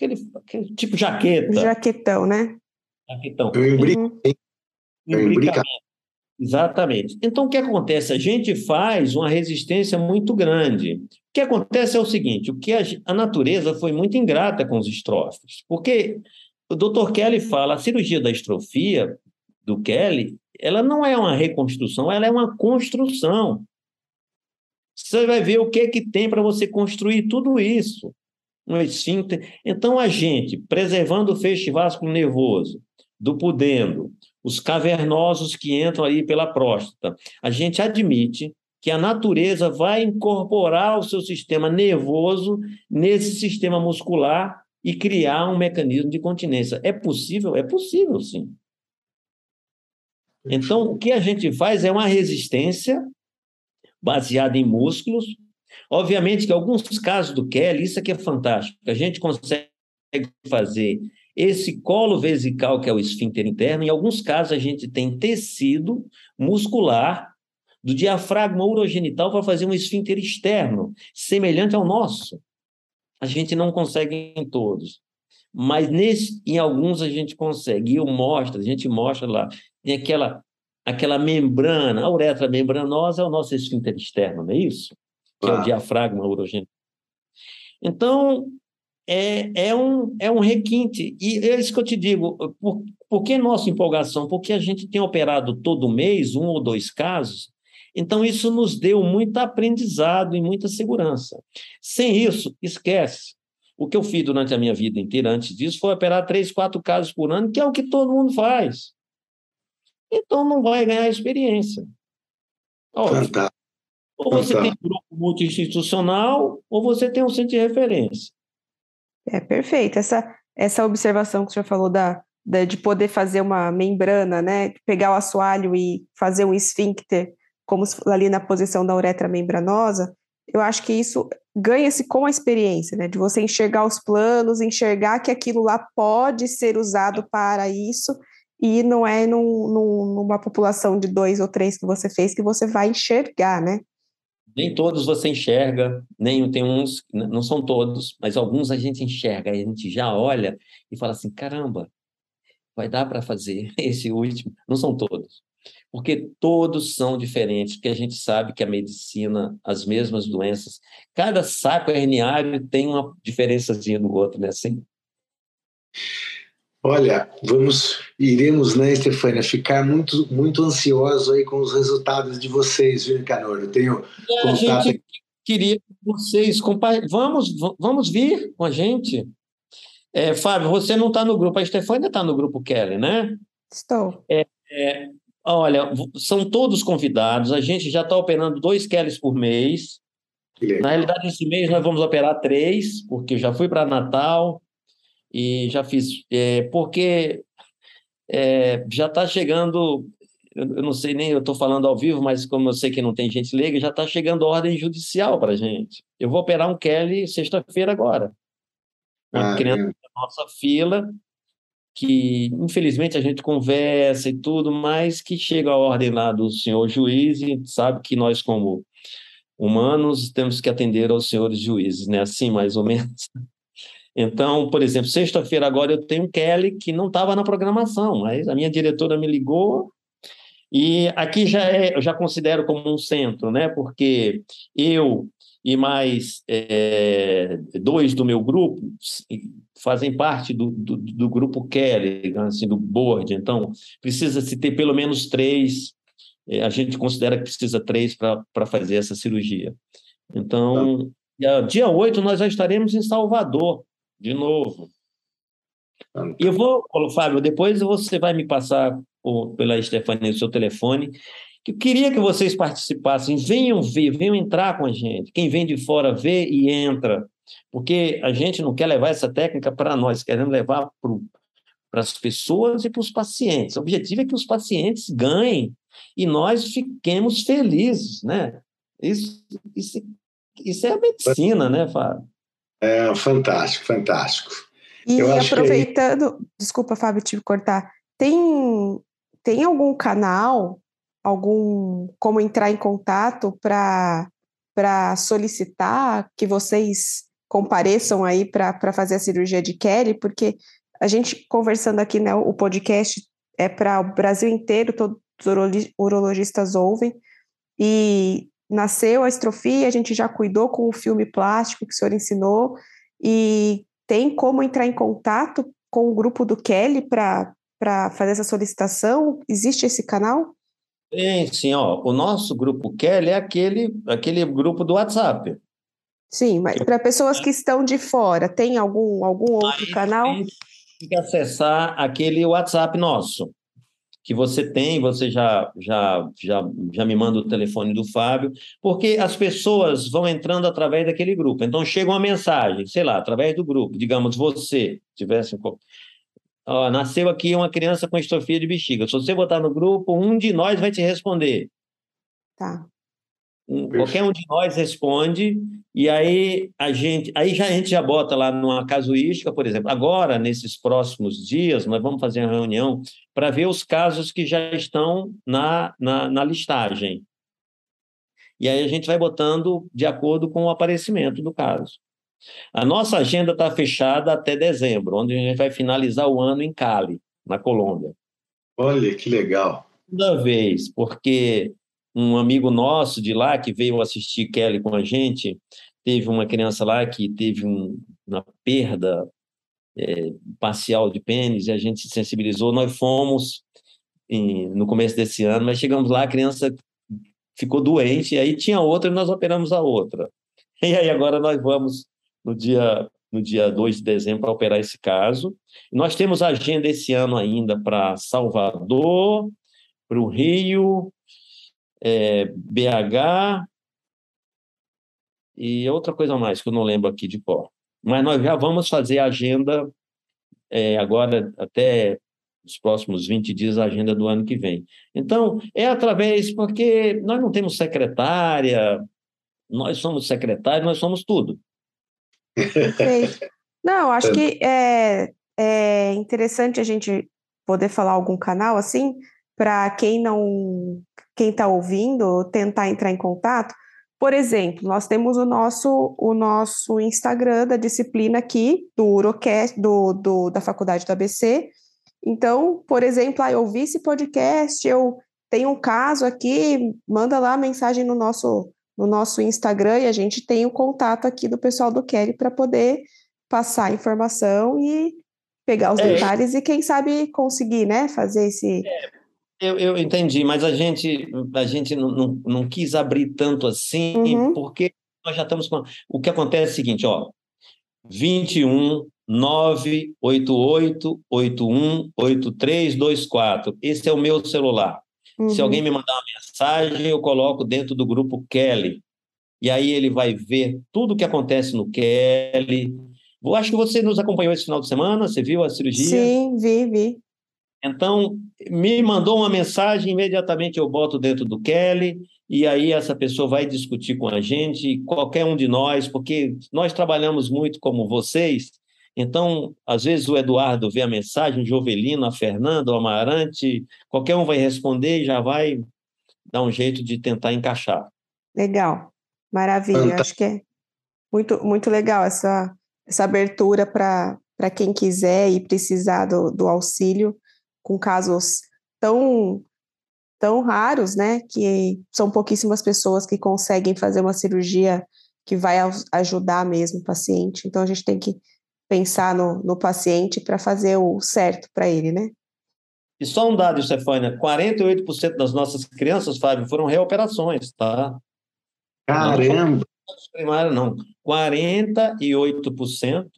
aquele, aquele, tipo jaqueta. Jaquetão, né? Jaquetão. Eu. Eu imbrico. Exatamente. Então, o que acontece? A gente faz uma resistência muito grande. O que acontece é o seguinte: o que a, a natureza foi muito ingrata com os estrófilos, porque o Dr. Kelly fala a cirurgia da estrofia do Kelly, ela não é uma reconstrução, ela é uma construção. Você vai ver o que é que tem para você construir tudo isso. Esfíncter. Então, a gente, preservando o feixe vasco nervoso, do pudendo, os cavernosos que entram aí pela próstata. A gente admite que a natureza vai incorporar o seu sistema nervoso nesse sistema muscular e criar um mecanismo de continência. É possível? É possível, sim. Então, o que a gente faz é uma resistência baseada em músculos. Obviamente que alguns casos do Kelly, isso aqui é fantástico, a gente consegue fazer esse colo vesical, que é o esfíncter interno, em alguns casos a gente tem tecido muscular do diafragma urogenital para fazer um esfíncter externo, semelhante ao nosso. A gente não consegue em todos. Mas nesse, em alguns a gente consegue. E eu mostro, a gente mostra lá. Tem aquela, aquela membrana, a uretra membranosa é o nosso esfíncter externo, não é isso? Que ah. é o diafragma urogenital. Então, é, é, um, é um requinte. E é isso que eu te digo. Por, por que nossa empolgação? Porque a gente tem operado todo mês um ou dois casos, então isso nos deu muito aprendizado e muita segurança. Sem isso, esquece. O que eu fiz durante a minha vida inteira antes disso foi operar três, quatro casos por ano, que é o que todo mundo faz. Então não vai ganhar experiência. Óbvio. Ou você tem um grupo multi-institucional, ou você tem um centro de referência. É perfeito. Essa, essa observação que o senhor falou da, da, de poder fazer uma membrana, né? Pegar o assoalho e fazer um esfíncter, como ali na posição da uretra membranosa, eu acho que isso ganha-se com a experiência, né? De você enxergar os planos, enxergar que aquilo lá pode ser usado para isso, e não é num, num, numa população de dois ou três que você fez que você vai enxergar, né? Nem todos você enxerga, nem tem uns, não são todos, mas alguns a gente enxerga, a gente já olha e fala assim: caramba, vai dar para fazer esse último. Não são todos, porque todos são diferentes, porque a gente sabe que a medicina, as mesmas doenças, cada saco herniário tem uma diferençazinha do outro, né? Assim. Olha, vamos, iremos, né, Stefânia, ficar muito, muito ansioso aí com os resultados de vocês, viu, Canor? Eu tenho é, a gente queria que vocês compartilhem. Vamos, vamos vir com a gente. É, Fábio, você não está no grupo, a Stefânia está no grupo Kelly, né? Estou. É, é, olha, são todos convidados, a gente já está operando dois Kellys por mês. Na realidade, esse mês nós vamos operar três, porque já fui para Natal, e já fiz, é, porque é, já está chegando, eu não sei nem, eu estou falando ao vivo, mas como eu sei que não tem gente leiga, já está chegando ordem judicial para a gente. Eu vou operar um Kelly sexta-feira agora. Uma ah, criança da nossa fila, que infelizmente a gente conversa e tudo, mas que chega a ordem lá do senhor juiz e sabe que nós, como humanos, temos que atender aos senhores juízes, né? Assim, mais ou menos. Então, por exemplo, sexta-feira agora eu tenho Kelly que não estava na programação, mas a minha diretora me ligou e aqui já é, eu já considero como um centro, né? Porque eu e mais é, dois do meu grupo fazem parte do, do, do, grupo Kelly, assim, do board. Então, precisa se ter pelo menos três. É, a gente considera que precisa três para fazer essa cirurgia. Então, tá. dia 8 nós já estaremos em Salvador, de novo. E eu vou, Fábio, depois você vai me passar por, pela Stefania o seu telefone, que eu queria que vocês participassem, venham ver, venham entrar com a gente. Quem vem de fora vê e entra, porque a gente não quer levar essa técnica para nós, queremos levar para as pessoas e para os pacientes. O objetivo é que os pacientes ganhem e nós fiquemos felizes, né? Isso, isso, isso é a medicina, né, Fábio? É fantástico, fantástico. E Eu aproveitando, que... desculpa, Fábio, te cortar, tem, tem algum canal, algum como entrar em contato para solicitar que vocês compareçam aí para fazer a cirurgia de Kelly? Porque a gente conversando aqui, né, o podcast é para o Brasil inteiro, todos os urologistas ouvem, e nasceu a estrofia, a gente já cuidou com o filme plástico que o senhor ensinou, e tem como entrar em contato com o grupo do Kelly para fazer essa solicitação? Existe esse canal? Tem, sim. Ó, o nosso grupo Kelly é aquele, aquele grupo do WhatsApp. Sim, mas para pessoas que estão de fora, tem algum, algum outro Aí, canal? Tem que acessar aquele WhatsApp nosso que você tem, você já, já, já, já me manda o telefone do Fábio, porque as pessoas vão entrando através daquele grupo. Então chega uma mensagem, sei lá, através do grupo, digamos, você tivesse. Ó, nasceu aqui uma criança com estrofia de bexiga. Se você botar no grupo, um de nós vai te responder. Tá. Um, qualquer um de nós responde e aí a gente aí já a gente já bota lá numa casuística por exemplo agora nesses próximos dias nós vamos fazer uma reunião para ver os casos que já estão na, na, na listagem. E aí a gente vai botando de acordo com o aparecimento do caso. A nossa agenda está fechada até dezembro onde a gente vai finalizar o ano em Cali na Colômbia. Olha que legal. Toda vez porque um amigo nosso de lá que veio assistir Kelly com a gente, teve uma criança lá que teve um, uma perda é, parcial de pênis e a gente se sensibilizou. Nós fomos em, no começo desse ano, mas chegamos lá, a criança ficou doente, e aí tinha outra e nós operamos a outra. E aí agora nós vamos no dia no dia 2 de dezembro para operar esse caso. Nós temos agenda esse ano ainda para Salvador, para o Rio, é, BH e outra coisa mais que eu não lembro aqui de qual. mas nós já vamos fazer a agenda é, agora até os próximos 20 dias a agenda do ano que vem. Então, é através, porque nós não temos secretária, nós somos secretários, nós somos tudo. Perfeito. Não, acho que é, é interessante a gente poder falar algum canal assim, para quem não, quem está ouvindo, tentar entrar em contato. Por exemplo, nós temos o nosso, o nosso Instagram da disciplina aqui, do Urocast, do, do, da faculdade do ABC. Então, por exemplo, ah, eu ouvi esse podcast, eu tenho um caso aqui, manda lá a mensagem no nosso, no nosso Instagram e a gente tem o contato aqui do pessoal do Kelly para poder passar a informação e pegar os é, detalhes e quem sabe conseguir, né, fazer esse... É eu, eu entendi, mas a gente, a gente não, não, não quis abrir tanto assim, uhum. porque nós já estamos com. O que acontece é o seguinte, ó. 21 988 81 8324. Esse é o meu celular. Uhum. Se alguém me mandar uma mensagem, eu coloco dentro do grupo Kelly. E aí ele vai ver tudo o que acontece no Kelly. Eu acho que você nos acompanhou esse final de semana, você viu a cirurgia? Sim, vi, vi. Então, me mandou uma mensagem, imediatamente eu boto dentro do Kelly, e aí essa pessoa vai discutir com a gente, qualquer um de nós, porque nós trabalhamos muito como vocês, então, às vezes o Eduardo vê a mensagem, o Jovelino, a Fernanda, o Amarante, qualquer um vai responder e já vai dar um jeito de tentar encaixar. Legal, maravilha, acho que é muito, muito legal essa, essa abertura para quem quiser e precisar do, do auxílio com casos tão tão raros, né, que são pouquíssimas pessoas que conseguem fazer uma cirurgia que vai ajudar mesmo o paciente. Então a gente tem que pensar no, no paciente para fazer o certo para ele, né? E só um dado, Stefânia, 48% das nossas crianças, Fábio, foram reoperações, tá? Caramba! Primária, não. 48%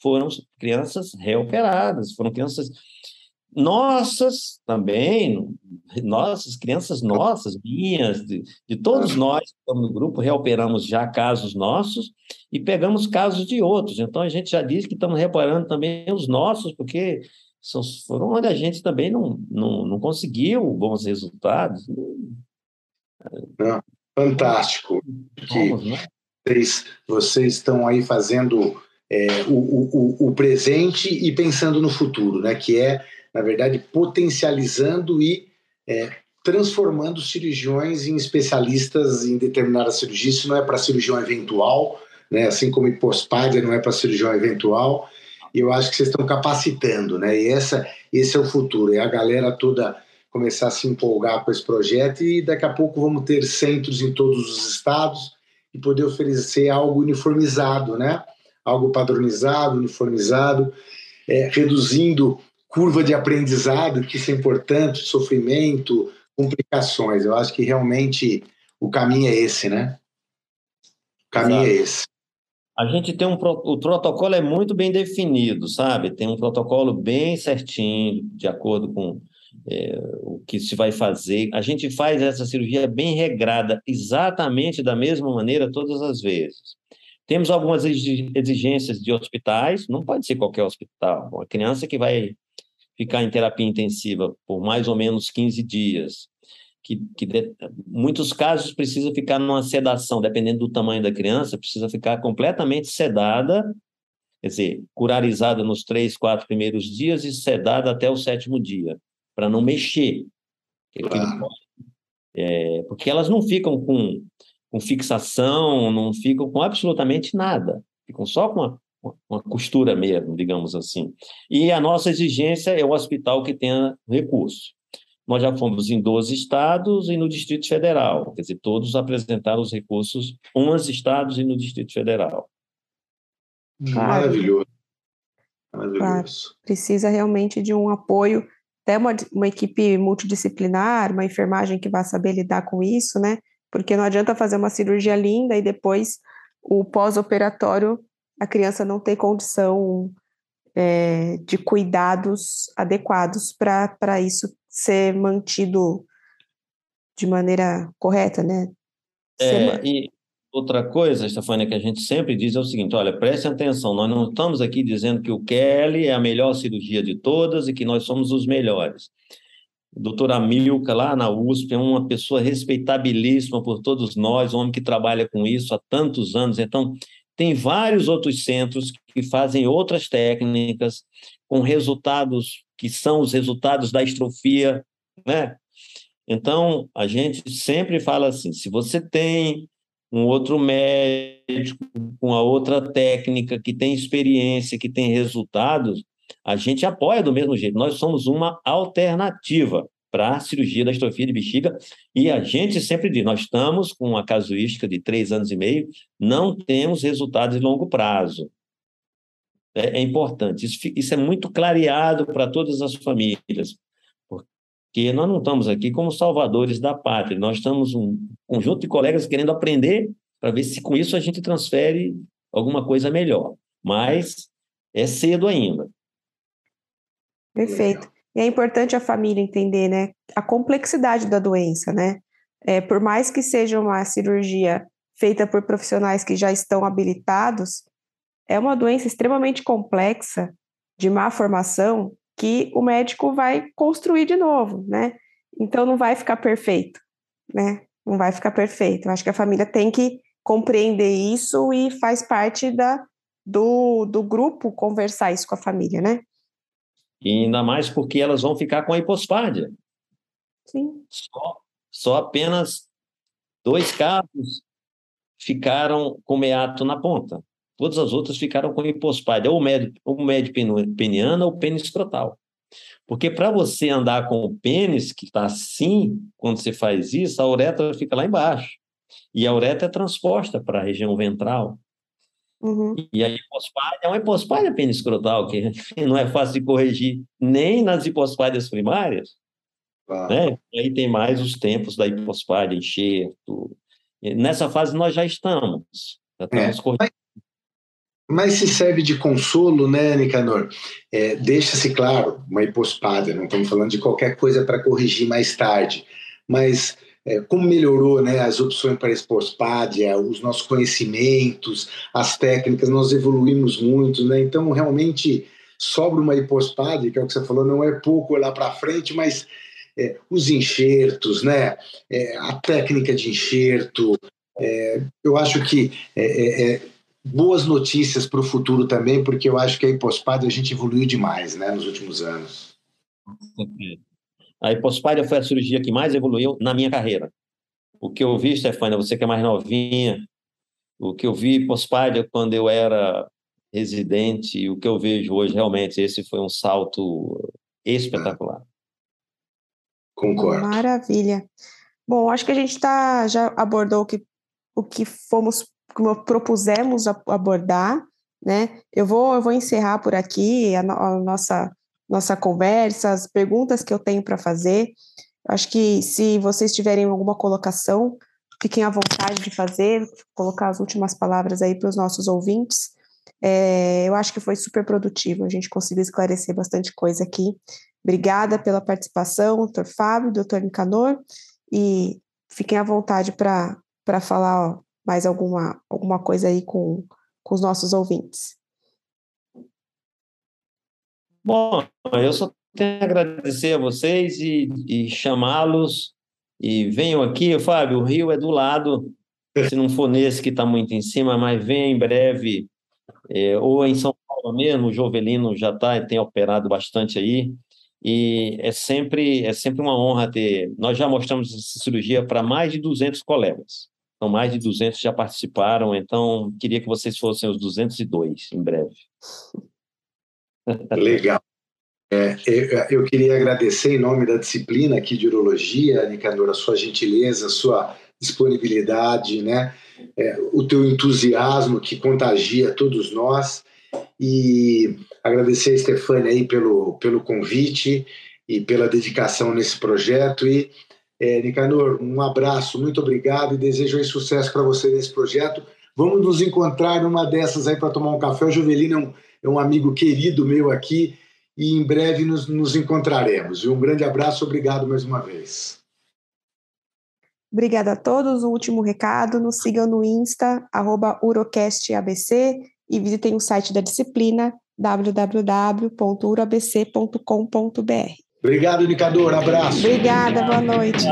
foram crianças reoperadas, foram crianças nossas também, nossas, crianças nossas, minhas, de, de todos nós que estamos no grupo, reoperamos já casos nossos e pegamos casos de outros. Então, a gente já disse que estamos reparando também os nossos, porque são, foram onde a gente também não, não, não conseguiu bons resultados. fantástico. Que né? vocês, vocês estão aí fazendo é, o, o, o presente e pensando no futuro, né? que é na verdade, potencializando e é, transformando cirurgiões em especialistas em determinada cirurgia. Isso não é para cirurgião eventual, né? assim como hipospádia não é para cirurgião eventual. E eu acho que vocês estão capacitando, né? E essa, esse é o futuro, é a galera toda começar a se empolgar com esse projeto e daqui a pouco vamos ter centros em todos os estados e poder oferecer algo uniformizado, né? Algo padronizado, uniformizado, é, reduzindo curva de aprendizado, que isso é importante, sofrimento, complicações. Eu acho que realmente o caminho é esse, né? O caminho Exato. é esse. A gente tem um o protocolo é muito bem definido, sabe? Tem um protocolo bem certinho, de acordo com é, o que se vai fazer. A gente faz essa cirurgia bem regrada, exatamente da mesma maneira todas as vezes. Temos algumas exigências de hospitais, não pode ser qualquer hospital. Uma criança que vai ficar em terapia intensiva por mais ou menos 15 dias, que, que de, muitos casos precisa ficar numa sedação, dependendo do tamanho da criança, precisa ficar completamente sedada, quer dizer, curarizada nos três, quatro primeiros dias e sedada até o sétimo dia, para não mexer. Claro. É, porque elas não ficam com, com fixação, não ficam com absolutamente nada, ficam só com a, uma costura mesmo, digamos assim. E a nossa exigência é o hospital que tenha recurso. Nós já fomos em 12 estados e no Distrito Federal, quer dizer, todos apresentaram os recursos, 11 estados e no Distrito Federal. Maravilhoso. Maravilhoso. Claro. Precisa realmente de um apoio, até uma, uma equipe multidisciplinar, uma enfermagem que vá saber lidar com isso, né? Porque não adianta fazer uma cirurgia linda e depois o pós-operatório a criança não ter condição é, de cuidados adequados para isso ser mantido de maneira correta, né? É, e, Outra coisa, Stefania, que a gente sempre diz é o seguinte: olha, preste atenção, nós não estamos aqui dizendo que o Kelly é a melhor cirurgia de todas e que nós somos os melhores. O doutor Amilca, lá na USP, é uma pessoa respeitabilíssima por todos nós, um homem que trabalha com isso há tantos anos. Então, tem vários outros centros que fazem outras técnicas com resultados que são os resultados da estrofia, né? Então, a gente sempre fala assim: se você tem um outro médico com a outra técnica, que tem experiência, que tem resultados, a gente apoia do mesmo jeito. Nós somos uma alternativa para cirurgia da estrofia de bexiga e a gente sempre diz, nós estamos com uma casuística de três anos e meio, não temos resultados de longo prazo. É, é importante. Isso, isso é muito clareado para todas as famílias que nós não estamos aqui como salvadores da pátria, nós estamos um conjunto de colegas querendo aprender para ver se com isso a gente transfere alguma coisa melhor. Mas é cedo ainda. Perfeito. E é importante a família entender, né, a complexidade da doença, né? É, por mais que seja uma cirurgia feita por profissionais que já estão habilitados, é uma doença extremamente complexa, de má formação, que o médico vai construir de novo, né? Então não vai ficar perfeito, né? Não vai ficar perfeito. Eu acho que a família tem que compreender isso e faz parte da, do, do grupo conversar isso com a família, né? E ainda mais porque elas vão ficar com a hipospádia. Sim. Só, só apenas dois casos ficaram com meato na ponta. Todas as outras ficaram com hipospádia, ou médio, ou médio peniana ou pênis escrotal. Porque para você andar com o pênis, que está assim, quando você faz isso, a uretra fica lá embaixo. E a uretra é transposta para a região ventral. Uhum. E a hipospádia é uma hipospádia pênis escrotal, que não é fácil de corrigir nem nas hipospádias primárias. Ah. Né? Aí tem mais os tempos da hipospádia, enxerto. Nessa fase nós já estamos. Já estamos é. corrigindo mas se serve de consolo, né, Nicanor? É, Deixa-se claro, uma hipospada, não estamos falando de qualquer coisa para corrigir mais tarde, mas é, como melhorou né, as opções para hipospádia, os nossos conhecimentos, as técnicas, nós evoluímos muito, né? Então, realmente, sobra uma hipospádia, que é o que você falou, não é pouco lá para frente, mas é, os enxertos, né? É, a técnica de enxerto, é, eu acho que é, é, boas notícias para o futuro também, porque eu acho que a hipospádia a gente evoluiu demais né, nos últimos anos. A hipospádia foi a cirurgia que mais evoluiu na minha carreira. O que eu vi, Stefania, você que é mais novinha, o que eu vi hipospádia quando eu era residente, e o que eu vejo hoje, realmente, esse foi um salto espetacular. Concordo. Maravilha. Bom, acho que a gente tá, já abordou o que, o que fomos como propusemos abordar, né? Eu vou, eu vou encerrar por aqui a, a nossa nossa conversa, as perguntas que eu tenho para fazer. Acho que se vocês tiverem alguma colocação, fiquem à vontade de fazer, colocar as últimas palavras aí para os nossos ouvintes. É, eu acho que foi super produtivo, a gente conseguiu esclarecer bastante coisa aqui. Obrigada pela participação, doutor Fábio, doutor Nicanor, e fiquem à vontade para falar ó, mais alguma, alguma coisa aí com, com os nossos ouvintes. Bom, eu só tenho a agradecer a vocês e, e chamá-los. E venham aqui, Fábio, o Rio é do lado, se não for nesse que está muito em cima, mas venha em breve, é, ou em São Paulo mesmo, o Jovelino já está, tem operado bastante aí, e é sempre, é sempre uma honra ter. Nós já mostramos essa cirurgia para mais de 200 colegas. Então, mais de 200 já participaram, então queria que vocês fossem os 202 em breve. Legal. É, eu, queria agradecer em nome da disciplina aqui de urologia, Nicanor, a sua gentileza, a sua disponibilidade, né? É, o teu entusiasmo que contagia todos nós e agradecer a Stefania aí pelo, pelo convite e pela dedicação nesse projeto e é, Nicanor, um abraço, muito obrigado e desejo sucesso para você nesse projeto. Vamos nos encontrar numa dessas aí para tomar um café. O Juvelino é um, é um, amigo querido meu aqui e em breve nos, nos encontraremos. Um grande abraço, obrigado mais uma vez. Obrigada a todos. O último recado: nos sigam no Insta, urocastabc e visitem o site da disciplina www.urabc.com.br. Obrigado, indicador. Abraço. Obrigada, boa noite.